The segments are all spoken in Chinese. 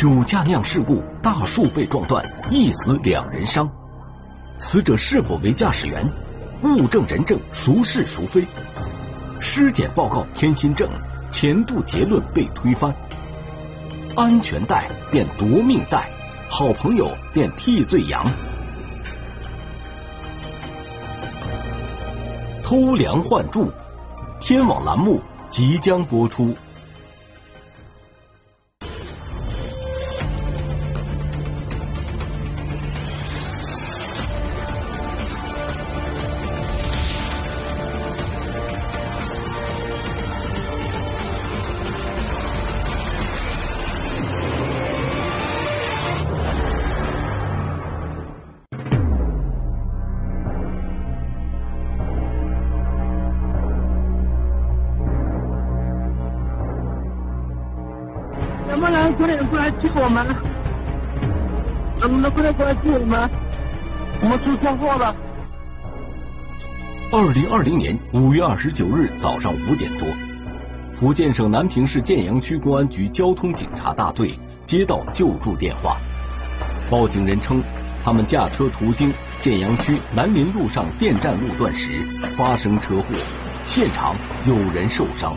酒驾酿事故，大树被撞断，一死两人伤。死者是否为驾驶员？物证人证孰是孰非？尸检报告添新证，前度结论被推翻。安全带变夺命带，好朋友变替罪羊。偷梁换柱，天网栏目即将播出。不能过来救我们出车祸了。二零二零年五月二十九日早上五点多，福建省南平市建阳区公安局交通警察大队接到救助电话，报警人称，他们驾车途经建阳区南林路上电站路段时发生车祸，现场有人受伤。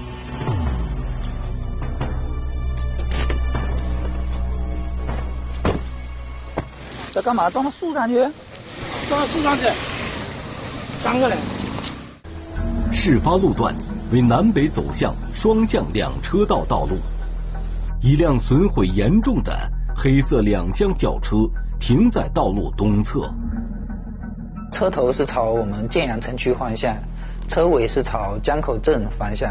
干嘛？撞到树上去？撞到树上去？三个人。事发路段为南北走向双向两车道道路，一辆损毁严重的黑色两厢轿车停在道路东侧。车头是朝我们建阳城区方向，车尾是朝江口镇方向。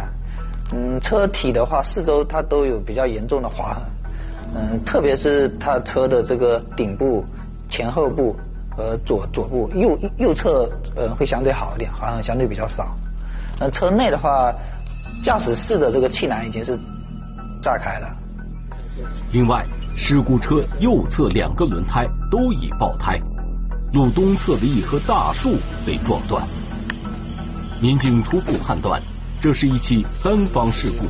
嗯，车体的话，四周它都有比较严重的划痕。嗯，特别是它车的这个顶部。前后部和左左部右右侧呃会相对好一点，好像相对比较少。那车内的话，驾驶室的这个气囊已经是炸开了。另外，事故车右侧两个轮胎都已爆胎，路东侧的一棵大树被撞断。民警初步判断，这是一起单方事故，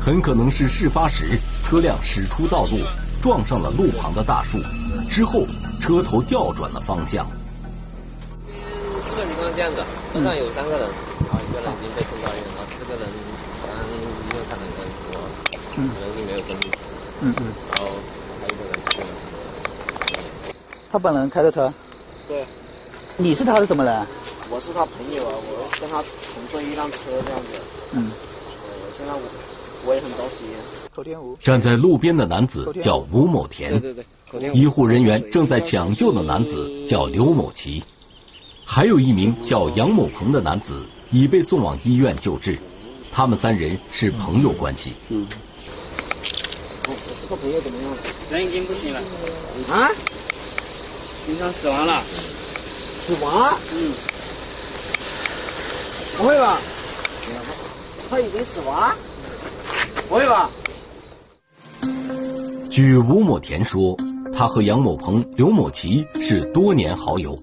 很可能是事发时车辆驶出道路。撞上了路旁的大树，之后车头调转了方向。基本情况是这样子，车上有三个人，然后一个人已经被送到医院了，四个人刚医院看了一个人说，人是没有生命。嗯嗯。然后还有一个人是。他本人开的车？对。你是他的什么人？我是他朋友啊，我跟他同坐一辆车这样子。嗯。我，现在我。我也很着急。站在路边的男子叫吴某田，对对对，医护人员正在抢救的男子叫刘某奇，还有一名叫杨某鹏的男子已被送往医院救治，他们三人是朋友关系。嗯。哦，这个朋友怎么样了？人已经不行了。啊？经常死亡了。死亡？嗯。不会吧？他已经死亡？不会吧？据吴某田说，他和杨某鹏、刘某奇是多年好友。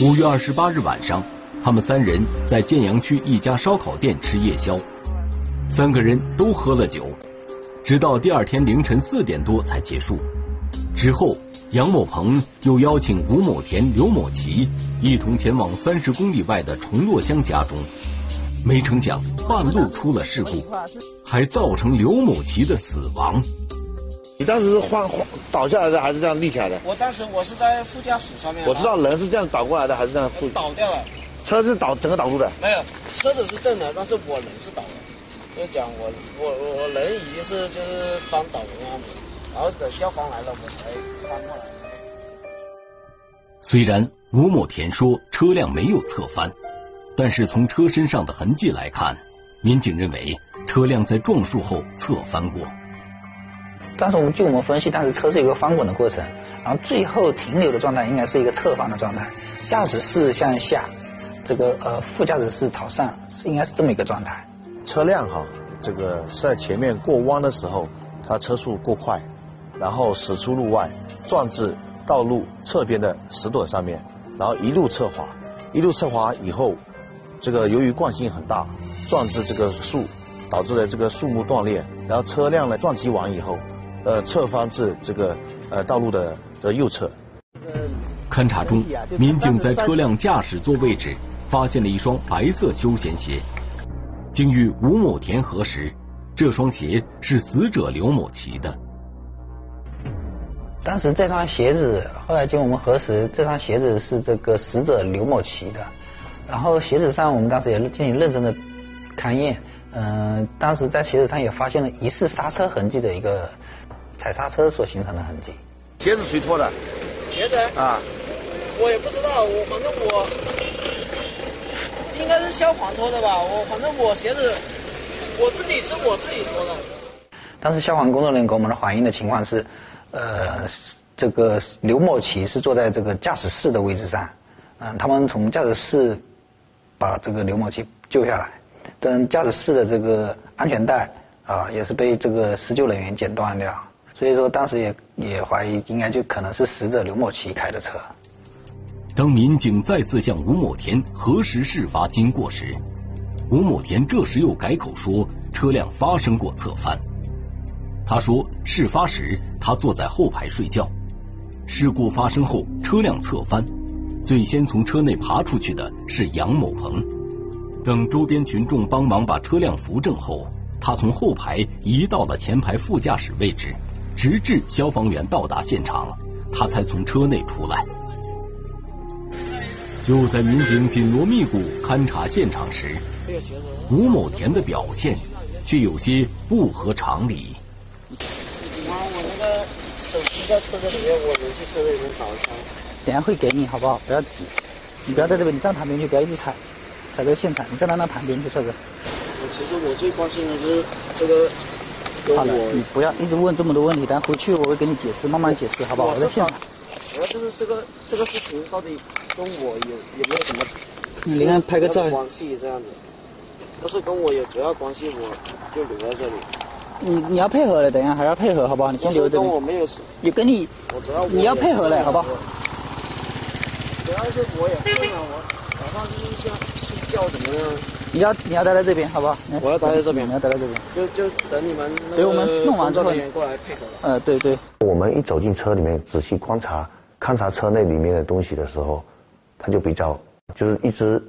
五月二十八日晚上，他们三人在建阳区一家烧烤店吃夜宵，三个人都喝了酒，直到第二天凌晨四点多才结束。之后，杨某鹏又邀请吴某田、刘某奇一同前往三十公里外的崇洛乡家中。没成想，半路出了事故，还造成刘某奇的死亡。你当时是晃晃倒下来的，还是这样立起来的？我当时我是在副驾驶上面。我知道人是这样倒过来的，还是这样？倒掉了。车是倒整个倒住的？没有，车子是正的，但是我人是倒的。就讲我我我我人已经是就是翻倒的样子，然后等消防来了，我才翻过来。虽然吴某田说车辆没有侧翻。但是从车身上的痕迹来看，民警认为车辆在撞树后侧翻过。但是我们据我们分析，但是车是一个翻滚的过程，然后最后停留的状态应该是一个侧翻的状态，驾驶室向下，这个呃副驾驶室朝上，是应该是这么一个状态。车辆哈，这个是在前面过弯的时候，它车速过快，然后驶出路外，撞至道路侧边的石墩上面，然后一路侧滑，一路侧滑以后。这个由于惯性很大，撞至这个树，导致了这个树木断裂，然后车辆呢撞击完以后，呃侧翻至这个呃道路的的右侧。勘查中，民警在车辆驾驶座位置发现了一双白色休闲鞋。经与吴某田核实，这双鞋是死者刘某奇的。当时这双鞋子，后来经我们核实，这双鞋子是这个死者刘某奇的。然后鞋子上，我们当时也进行认真的勘验，嗯，当时在鞋子上也发现了疑似刹车痕迹的一个踩刹车所形成的痕迹。鞋子谁脱的？鞋子啊。我也不知道，我反正我应该是消防脱的吧。我反正我鞋子我自己是我自己脱的。当时消防工作人员给我们的反映的情况是，呃，这个刘某奇是坐在这个驾驶室的位置上，嗯，他们从驾驶室把这个刘某奇救下来，但驾驶室的这个安全带啊也是被这个施救人员剪断掉，所以说当时也也怀疑应该就可能是死者刘某奇开的车。当民警再次向吴某田核实事发经过时，吴某田这时又改口说车辆发生过侧翻。他说，事发时他坐在后排睡觉，事故发生后车辆侧翻，最先从车内爬出去的是杨某鹏。等周边群众帮忙把车辆扶正后，他从后排移到了前排副驾驶位置，直至消防员到达现场，他才从车内出来。就在民警紧锣密鼓勘查现场时，吴某田的表现却有些不合常理。妈，我那个手机在车子里面，我能去车子里面找一下。等下会给你，好不好？不要急，你不要在这边，你站旁边去，不要一直踩，踩在现场，你站到那旁边去，帅哥。我其实我最关心的就是这个。好了，你不要一直问这么多问题，等回去我会给你解释，慢慢解释，好不好？我在现场。主要就是这个这个事情到底跟我有有没有什么？你看拍个照。关系这样子，要是跟我有主要关系，我就留在这里。你你要配合的，等一下还要配合，好不好？你先留着。跟我没有。有跟你。我知道。你要配合的，好不好？主要是我也困了，我早上就是想睡觉怎么样？你要你要待在这边，好不好？我要待在这边，你要待在这边。就就等你们给我们弄完之后，过来配合。呃，对对。我们一走进车里面，仔细观察。勘察车内里面的东西的时候，他就比较就是一直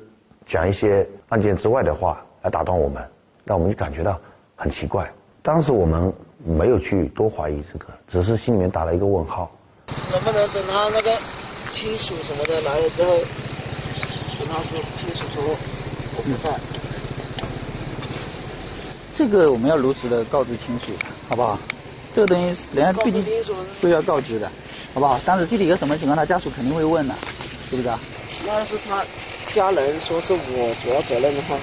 讲一些案件之外的话来打断我们，让我们就感觉到很奇怪。当时我们没有去多怀疑这个，只是心里面打了一个问号。能不能等他那个亲属什么的来了之后，跟他说亲属说我不在。这个我们要如实的告知亲属，好不好？这个东西人家毕竟都要告知的。好不好？但是具体一个什么情况，他家属肯定会问的，是不是啊？那要是他家人说是我主要责任的话，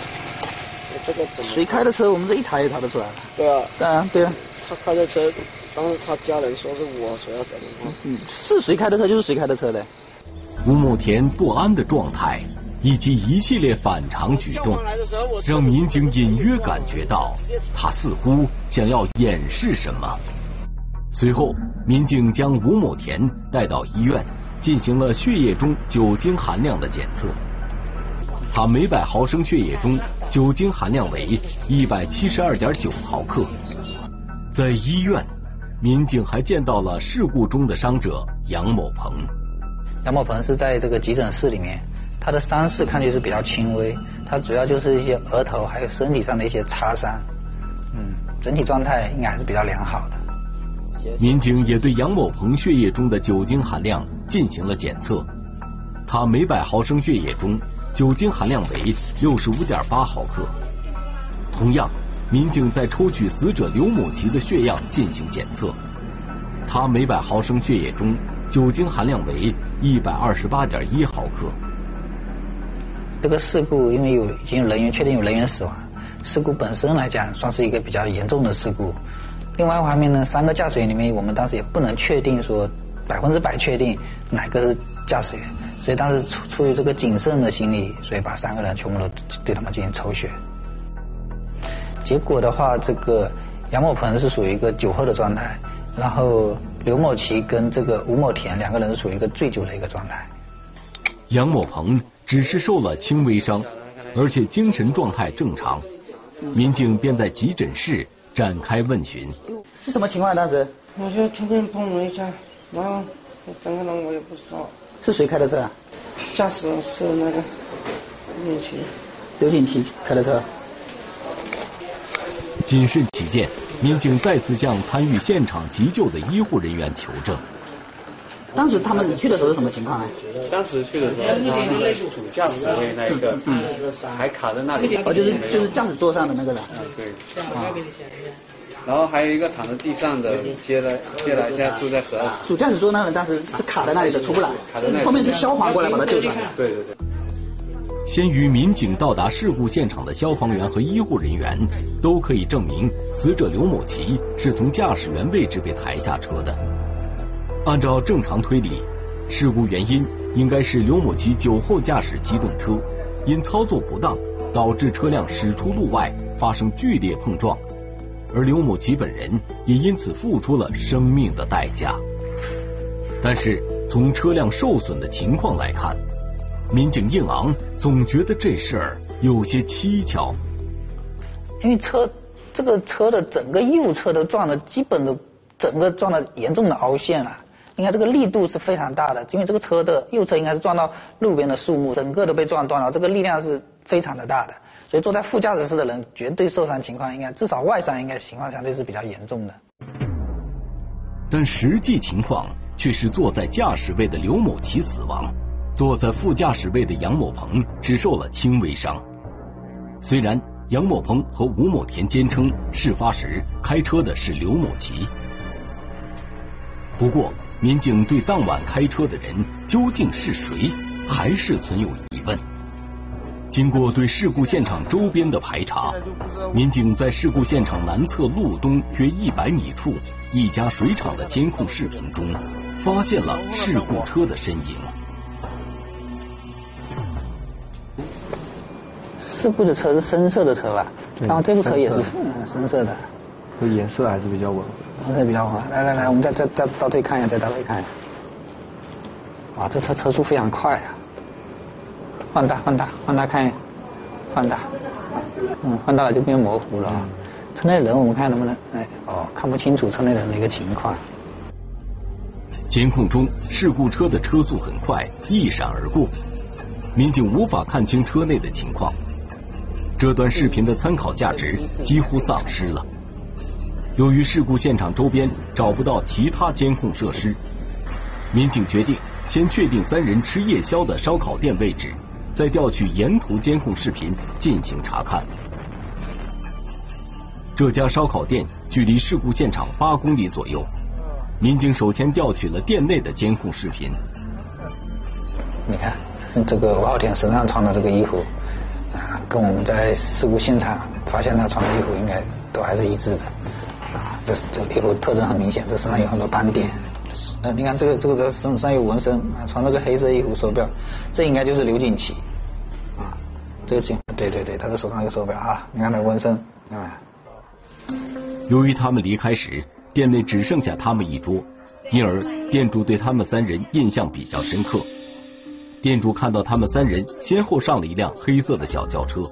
这个怎么？谁开的车？我们这一查也查得出来。对啊。对啊，对啊。他开的车，当时他家人说是我所要责任。嗯，是谁开的车就是谁开的车嘞。吴某田不安的状态以及一系列反常举动，让民警隐约感觉到他似乎想要掩饰什么。随后，民警将吴某田带到医院，进行了血液中酒精含量的检测。他每百毫升血液中酒精含量为一百七十二点九毫克。在医院，民警还见到了事故中的伤者杨某鹏。杨某鹏是在这个急诊室里面，他的伤势看去是比较轻微，他主要就是一些额头还有身体上的一些擦伤，嗯，整体状态应该还是比较良好的。民警也对杨某鹏血液中的酒精含量进行了检测，他每百毫升血液中酒精含量为六十五点八毫克。同样，民警在抽取死者刘某奇的血样进行检测，他每百毫升血液中酒精含量为一百二十八点一毫克。这个事故因为有已经有人员确定有人员死亡，事故本身来讲算是一个比较严重的事故。另外一方面呢，三个驾驶员里面，我们当时也不能确定说百分之百确定哪个是驾驶员，所以当时出出于这个谨慎的心理，所以把三个人全部都对他们进行抽血。结果的话，这个杨某鹏是属于一个酒后的状态，然后刘某奇跟这个吴某田两个人属于一个醉酒的一个状态。杨某鹏只是受了轻微伤，而且精神状态正常，民警便在急诊室。展开问询，是什么情况？当时我就天天碰了一下，然后整个人我也不知道。是谁开的车啊？驾驶是那个刘锦奇。刘锦奇开的车。谨慎起见，民警再次向参与现场急救的医护人员求证。当时他们你去的时候是什么情况啊？当时去的时候，他那个主驾驶位那个，嗯，还卡在那里。哦，就是就是驾驶座上的那个人。嗯，对。啊。然后还有一个躺在地上的，接了接来，现在住在十二。主驾驶座那个人当时是卡在那里的，出不来。卡在那里。后面是消防过来把他救出来。对对对。先于民警到达事故现场的消防员和医护人员都可以证明，死者刘某奇是从驾驶员位置被抬下车的。按照正常推理，事故原因应该是刘某奇酒后驾驶机动车，因操作不当导致车辆驶出路外，发生剧烈碰撞，而刘某奇本人也因此付出了生命的代价。但是从车辆受损的情况来看，民警应昂总觉得这事儿有些蹊跷，因为车这个车的整个右侧都撞的，基本的整个撞的严重的凹陷了。应该这个力度是非常大的，因为这个车的右侧应该是撞到路边的树木，整个都被撞断了，这个力量是非常的大的，所以坐在副驾驶室的人绝对受伤情况应该至少外伤应该情况相对是比较严重的。但实际情况却是坐在驾驶位的刘某奇死亡，坐在副驾驶位的杨某鹏只受了轻微伤。虽然杨某鹏和吴某田坚称事发时开车的是刘某奇，不过。民警对当晚开车的人究竟是谁，还是存有疑问。经过对事故现场周边的排查，民警在事故现场南侧路东约一百米处一家水厂的监控视频中，发现了事故车的身影。事故的车是深色的车吧？然后这部车也是深色的。这颜色还是比较稳。颜色比较稳。来来来，我们再再再倒退看一下，再倒退看一下。哇，这车车速非常快啊！放大放大放大看一下，放大。嗯，放大了就变模糊了。车内人我们看能不能？哎，哦，看不清楚车内人的一个情况。监控中，事故车的车速很快，一闪而过，民警无法看清车内的情况。这段视频的参考价值几乎丧失了。由于事故现场周边找不到其他监控设施，民警决定先确定三人吃夜宵的烧烤店位置，再调取沿途监控视频进行查看。这家烧烤店距离事故现场八公里左右，民警首先调取了店内的监控视频。你看，这个王浩天身上穿的这个衣服，跟我们在事故现场发现他穿的衣服应该都还是一致的。啊，这这个衣服特征很明显，这身上有很多斑点。呃，你看这个这个在身上有纹身，啊，穿这个黑色衣服手表，这应该就是刘锦奇。啊，这个警，对对对，他的手上有手表啊，你看那纹身，看？由于他们离开时店内只剩下他们一桌，因而店主对他们三人印象比较深刻。店主看到他们三人先后上了一辆黑色的小轿车，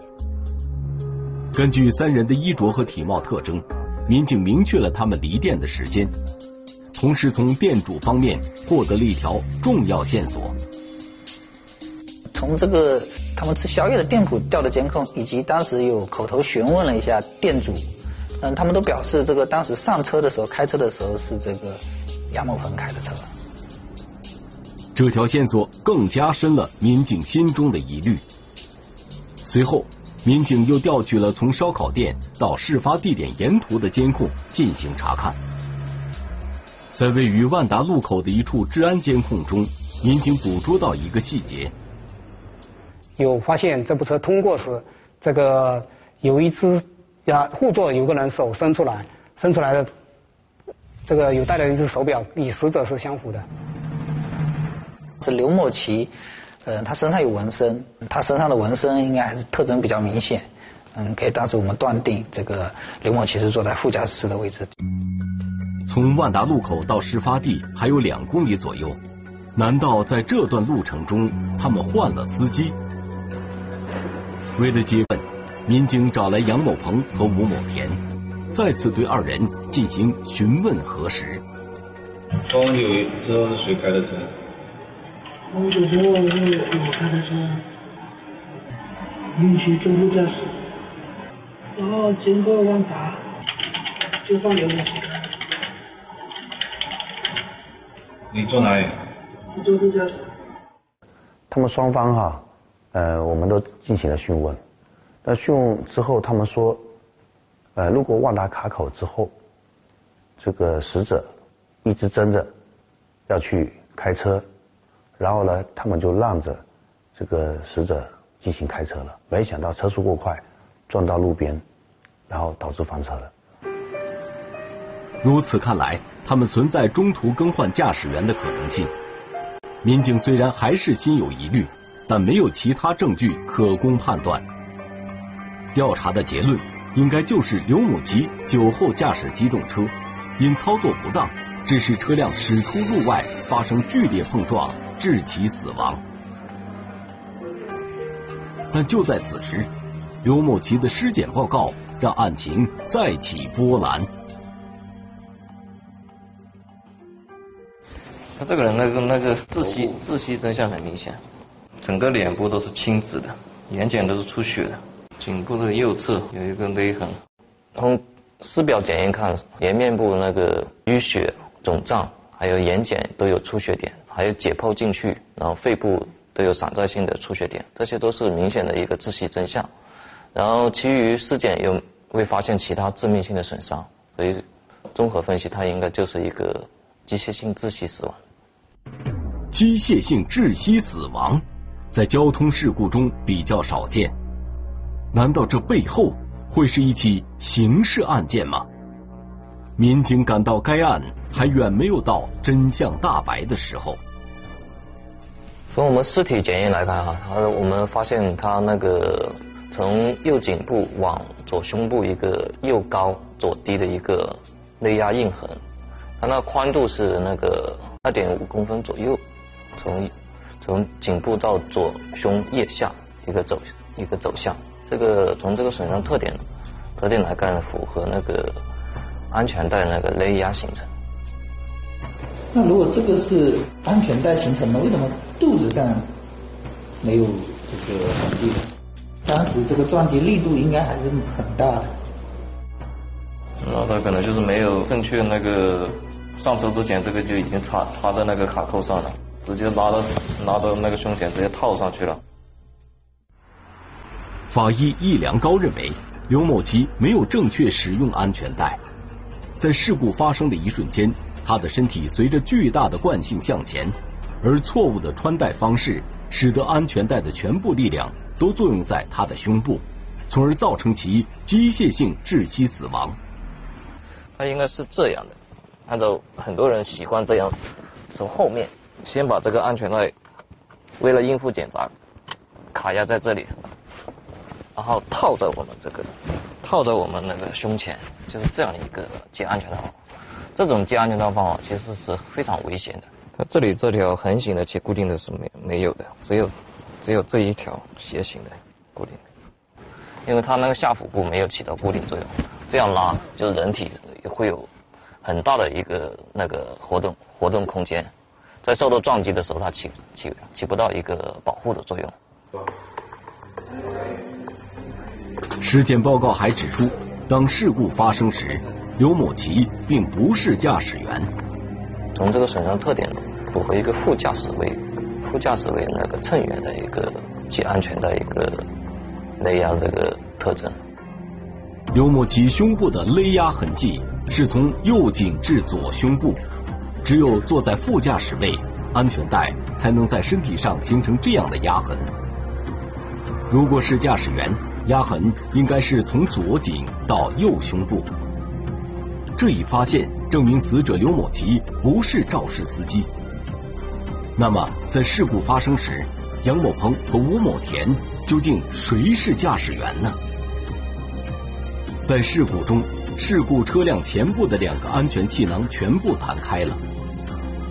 根据三人的衣着和体貌特征。民警明确了他们离店的时间，同时从店主方面获得了一条重要线索。从这个他们吃宵夜的店铺调的监控，以及当时有口头询问了一下店主，嗯，他们都表示这个当时上车的时候开车的时候是这个杨某鹏开的车。这条线索更加深了民警心中的疑虑。随后。民警又调取了从烧烤店到事发地点沿途的监控进行查看，在位于万达路口的一处治安监控中，民警捕捉到一个细节：有发现这部车通过时，这个有一只呀后座有个人手伸出来，伸出来的这个有戴了一只手表，与死者是相符的，是刘某奇。呃，他身上有纹身，他身上的纹身应该还是特征比较明显，嗯，可以当时我们断定这个刘某奇是坐在副驾驶室的位置。从万达路口到事发地还有两公里左右，难道在这段路程中他们换了司机？为了接问，民警找来杨某鹏和吴某田，再次对二人进行询问核实。封有知道是谁开的车？封酒之后是我开的车，允许中途驾驶，然后经过万达就放刘某奇开。你坐哪里？我坐副驾驶。他们双方哈，呃，我们都进行了讯问。那讯问之后，他们说，呃，路过万达卡口之后，这个死者一直争着要去开车，然后呢，他们就让着这个死者进行开车了。没想到车速过快，撞到路边，然后导致翻车了。如此看来，他们存在中途更换驾驶员的可能性。民警虽然还是心有疑虑，但没有其他证据可供判断。调查的结论应该就是刘某吉酒后驾驶机动车，因操作不当，致使车辆驶出路外，发生剧烈碰撞，致其死亡。但就在此时，刘某奇的尸检报告让案情再起波澜。他这个人那个那个窒息窒息真相很明显，整个脸部都是青紫的，眼睑都是出血的，颈部的右侧有一个勒痕。从尸表检验看，颜面部那个淤血肿胀，还有眼睑都有出血点，还有解剖进去，然后肺部都有散在性的出血点，这些都是明显的一个窒息真相。然后其余尸检又未发现其他致命性的损伤，所以综合分析，他应该就是一个机械性窒息死亡。机械性窒息死亡，在交通事故中比较少见。难道这背后会是一起刑事案件吗？民警感到该案还远没有到真相大白的时候。从我们尸体检验来看，哈，他我们发现他那个从右颈部往左胸部一个右高左低的一个勒压印痕，它那宽度是那个二点五公分左右。从从颈部到左胸腋下一个走一个走向，这个从这个损伤特点特点来看，符合那个安全带那个勒压形成。那如果这个是安全带形成的，为什么肚子上没有这个痕迹？当时这个撞击力度应该还是很大的。那他可能就是没有正确那个上车之前，这个就已经插插在那个卡扣上了。直接拉到拉到那个胸前，直接套上去了。法医易良高认为，刘某奇没有正确使用安全带，在事故发生的一瞬间，他的身体随着巨大的惯性向前，而错误的穿戴方式，使得安全带的全部力量都作用在他的胸部，从而造成其机械性窒息死亡。他应该是这样的，按照很多人习惯这样，从后面。先把这个安全带，为了应付检查，卡压在这里，然后套在我们这个，套在我们那个胸前，就是这样一个系安全带。这种系安全带方法其实是非常危险的。它这里这条横行的且固定的是没没有的，只有只有这一条斜行的固定。因为它那个下腹部没有起到固定作用，这样拉就是人体会有很大的一个那个活动活动空间。在受到撞击的时候，它起起起不到一个保护的作用。尸检报告还指出，当事故发生时，刘某奇并不是驾驶员。从这个损伤特点，符合一个副驾驶位、副驾驶位那个乘员的一个系安全带一个勒压这个特征。刘某奇胸部的勒压痕迹是从右颈至左胸部。只有坐在副驾驶位，安全带才能在身体上形成这样的压痕。如果是驾驶员，压痕应该是从左颈到右胸部。这一发现证明死者刘某奇不是肇事司机。那么，在事故发生时，杨某鹏和吴某田究竟谁是驾驶员呢？在事故中，事故车辆前部的两个安全气囊全部弹开了。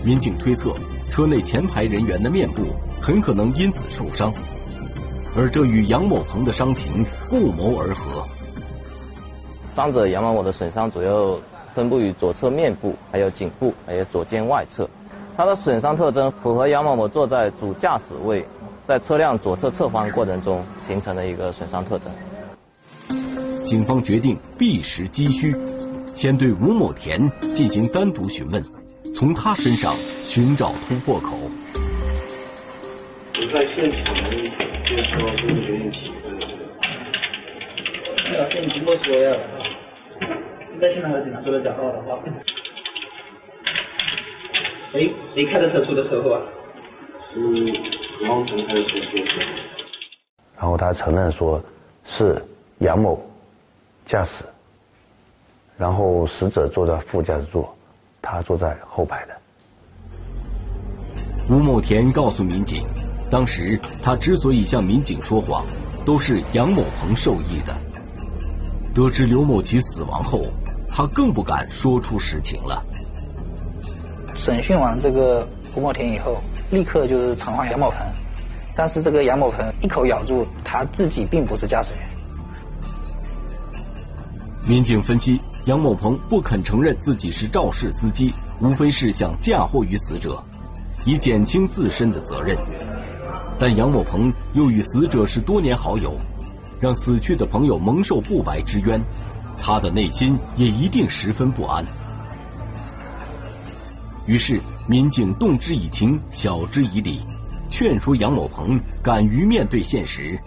民警推测，车内前排人员的面部很可能因此受伤，而这与杨某鹏的伤情不谋而合。伤者杨某某的损伤主要分布于左侧面部、还有颈部、还有左肩外侧。它的损伤特征符合杨某某坐在主驾驶位，在车辆左侧侧方过程中形成的一个损伤特征。警方决定避实击虚，先对吴某田进行单独询问，从他身上寻找突破口。你在现场就说这个刘某奇，没有，跟你经过说呀。你在现场和警察说的假话的话。谁谁开的车出的车祸啊？是王晨开的车出的车祸。然后他承认说是杨某驾驶，然后死者坐在副驾驶座，他坐在后排的。吴某田告诉民警，当时他之所以向民警说谎，都是杨某鹏授意的。得知刘某奇死亡后，他更不敢说出实情了。审讯完这个胡某田以后，立刻就是传唤杨某鹏，但是这个杨某鹏一口咬住他自己并不是驾驶员。民警分析，杨某鹏不肯承认自己是肇事司机，无非是想嫁祸于死者，以减轻自身的责任。但杨某鹏又与死者是多年好友，让死去的朋友蒙受不白之冤，他的内心也一定十分不安。于是，民警动之以情，晓之以理，劝说杨某鹏敢于面对现实。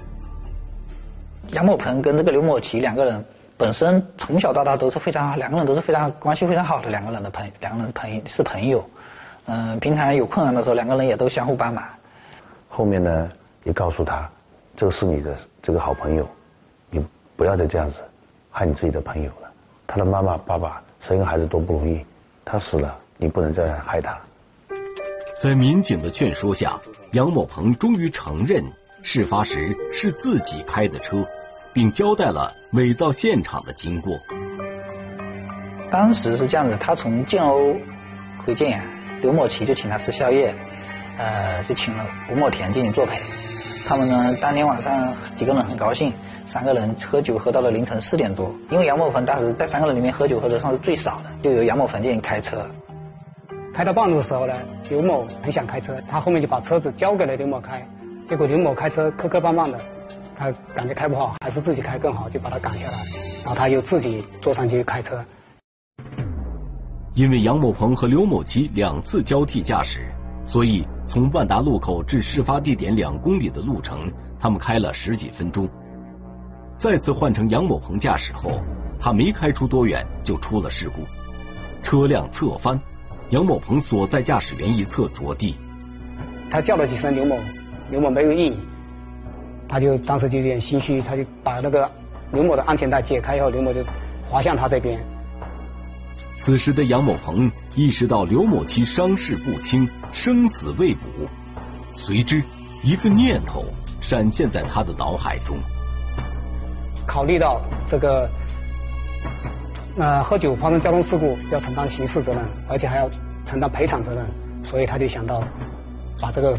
杨某鹏跟这个刘某奇两个人本身从小到大都是非常，两个人都是非常关系非常好的两个人的朋，两个人朋是朋友。嗯，平常有困难的时候，两个人也都相互帮忙。后面呢，也告诉他，这个是你的这个好朋友，你不要再这样子害你自己的朋友了。他的妈妈、爸爸生一个孩子多不容易，他死了。你不能再害他。在民警的劝说下，杨某鹏终于承认事发时是自己开的车，并交代了伪造现场的经过。当时是这样子，他从建瓯回建阳，刘某奇就请他吃宵夜，呃，就请了吴某田进行作陪。他们呢，当天晚上几个人很高兴，三个人喝酒喝到了凌晨四点多。因为杨某鹏当时在三个人里面喝酒喝的算是最少的，就由杨某鹏进行开车。开到半路的时候呢，刘某很想开车，他后面就把车子交给了刘某开，结果刘某开车磕磕绊绊的，他感觉开不好，还是自己开更好，就把他赶下来，然后他又自己坐上去开车。因为杨某鹏和刘某奇两次交替驾驶，所以从万达路口至事发地点两公里的路程，他们开了十几分钟。再次换成杨某鹏驾驶后，他没开出多远就出了事故，车辆侧翻。杨某鹏所在驾驶员一侧着地，他叫了几声刘某，刘某没有应，他就当时就有点心虚，他就把那个刘某的安全带解开以后，刘某就滑向他这边。此时的杨某鹏意识到刘某其伤势不轻，生死未卜，随之一个念头闪现在他的脑海中，考虑到这个。那喝酒发生交通事故要承担刑事责任，而且还要承担赔偿责任，所以他就想到把这个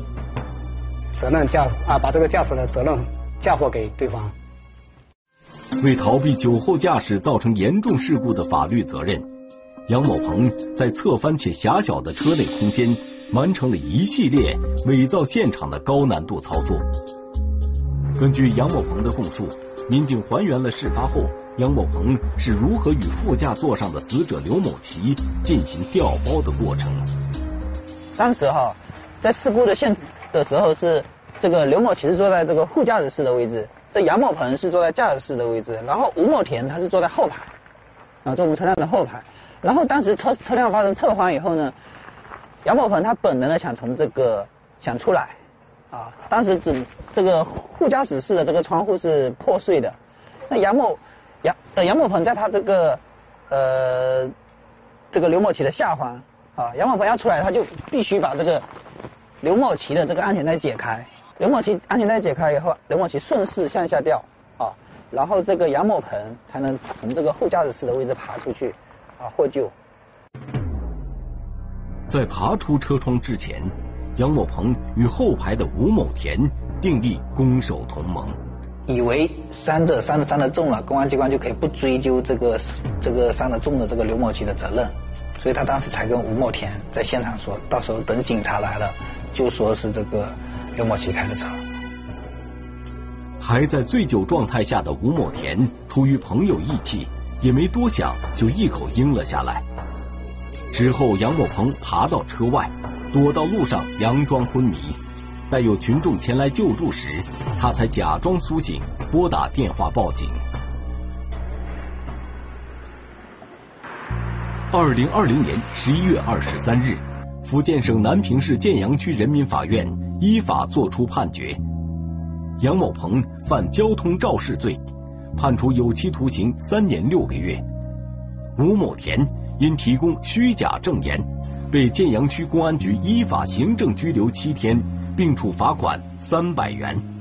责任驾啊把这个驾驶的责任嫁祸给对方。为逃避酒后驾驶造成严重事故的法律责任，杨某鹏在侧翻且狭小的车内空间完成了一系列伪造现场的高难度操作。根据杨某鹏的供述，民警还原了事发后。杨某鹏是如何与副驾座上的死者刘某奇进行调包的过程？当时哈，在事故的现的时候是这个刘某奇是坐在这个副驾驶室的位置，这杨某鹏是坐在驾驶室的位置，然后吴某田他是坐在后排，啊，坐我们车辆的后排。然后当时车车辆发生侧翻以后呢，杨某鹏他本能的想从这个想出来，啊，当时只这个副驾驶室的这个窗户是破碎的，那杨某。杨呃杨某鹏在他这个呃这个刘某奇的下方啊，杨某鹏要出来，他就必须把这个刘某奇的这个安全带解开。刘某奇安全带解开以后，刘某奇顺势向下掉啊，然后这个杨某鹏才能从这个后驾驶室的位置爬出去啊获救。在爬出车窗之前，杨某鹏与后排的吴某田订立攻守同盟。以为伤者伤的伤的重了，公安机关就可以不追究这个这个伤的重的这个刘某奇的责任，所以他当时才跟吴某田在现场说，到时候等警察来了，就说是这个刘某奇开的车。还在醉酒状态下的吴某田，出于朋友义气，也没多想，就一口应了下来。之后，杨某鹏爬到车外，躲到路上，佯装昏迷。待有群众前来救助时，他才假装苏醒，拨打电话报警。二零二零年十一月二十三日，福建省南平市建阳区人民法院依法作出判决。杨某鹏犯交通肇事罪，判处有期徒刑三年六个月。吴某田因提供虚假证言，被建阳区公安局依法行政拘留七天，并处罚款三百元。